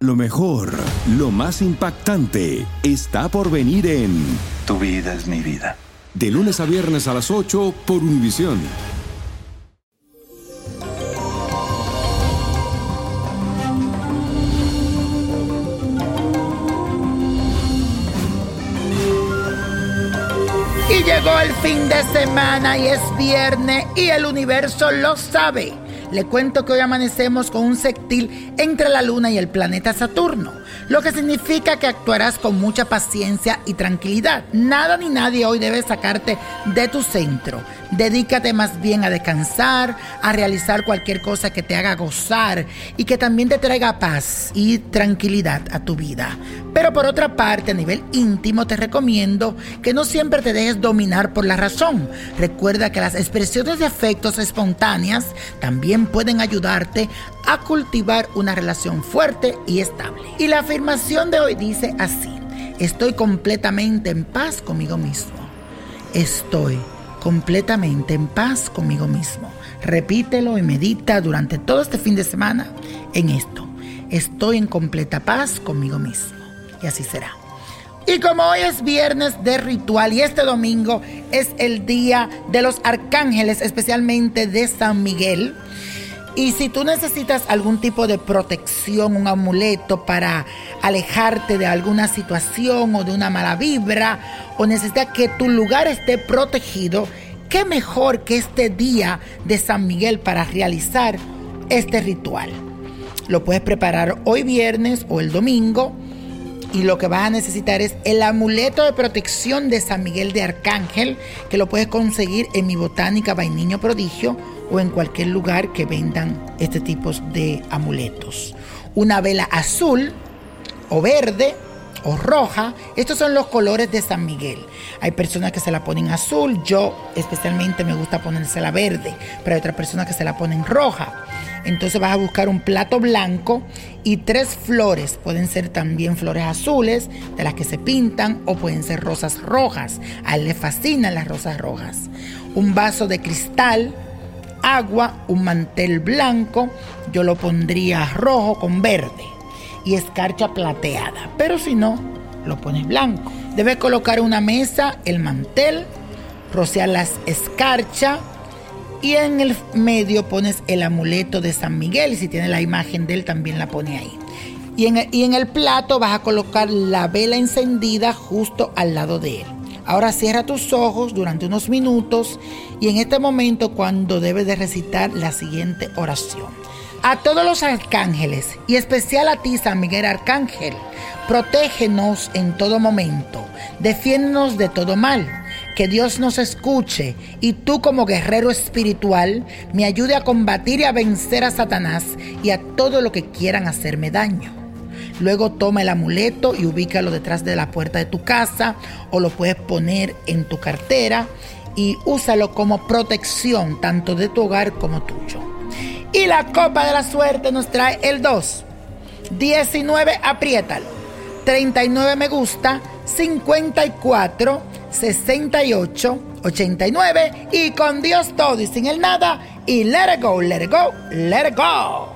Lo mejor, lo más impactante, está por venir en Tu vida es mi vida. De lunes a viernes a las 8 por Univisión. Y llegó el fin de semana y es viernes y el universo lo sabe. Le cuento que hoy amanecemos con un sextil entre la luna y el planeta Saturno, lo que significa que actuarás con mucha paciencia y tranquilidad. Nada ni nadie hoy debe sacarte de tu centro. Dedícate más bien a descansar, a realizar cualquier cosa que te haga gozar y que también te traiga paz y tranquilidad a tu vida. Pero por otra parte, a nivel íntimo, te recomiendo que no siempre te dejes dominar por la razón. Recuerda que las expresiones de afectos espontáneas también pueden ayudarte a cultivar una relación fuerte y estable. Y afirmación de hoy dice así, estoy completamente en paz conmigo mismo. Estoy completamente en paz conmigo mismo. Repítelo y medita durante todo este fin de semana en esto. Estoy en completa paz conmigo mismo. Y así será. Y como hoy es viernes de ritual y este domingo es el día de los arcángeles, especialmente de San Miguel, y si tú necesitas algún tipo de protección, un amuleto para alejarte de alguna situación o de una mala vibra, o necesitas que tu lugar esté protegido, qué mejor que este día de San Miguel para realizar este ritual. Lo puedes preparar hoy viernes o el domingo. Y lo que vas a necesitar es el amuleto de protección de San Miguel de Arcángel, que lo puedes conseguir en mi botánica Vainiño Prodigio o en cualquier lugar que vendan este tipo de amuletos. Una vela azul o verde o roja, estos son los colores de San Miguel. Hay personas que se la ponen azul, yo especialmente me gusta ponérsela verde, pero hay otras personas que se la ponen roja. Entonces vas a buscar un plato blanco y tres flores. Pueden ser también flores azules, de las que se pintan, o pueden ser rosas rojas. A él le fascinan las rosas rojas. Un vaso de cristal, agua, un mantel blanco, yo lo pondría rojo con verde y escarcha plateada, pero si no, lo pones blanco. Debes colocar una mesa, el mantel, rociar las escarcha y en el medio pones el amuleto de San Miguel si tiene la imagen de él también la pone ahí. Y en el plato vas a colocar la vela encendida justo al lado de él. Ahora cierra tus ojos durante unos minutos y en este momento cuando debes de recitar la siguiente oración. A todos los arcángeles y especial a ti San Miguel Arcángel, protégenos en todo momento, defiéndonos de todo mal. Que Dios nos escuche y tú como guerrero espiritual me ayude a combatir y a vencer a Satanás y a todo lo que quieran hacerme daño. Luego toma el amuleto y ubícalo detrás de la puerta de tu casa o lo puedes poner en tu cartera y úsalo como protección tanto de tu hogar como tuyo. Y la copa de la suerte nos trae el 2, 19, apriétalo, 39 me gusta, 54, 68, 89 y con Dios todo y sin el nada. Y let it go, let it go, let it go.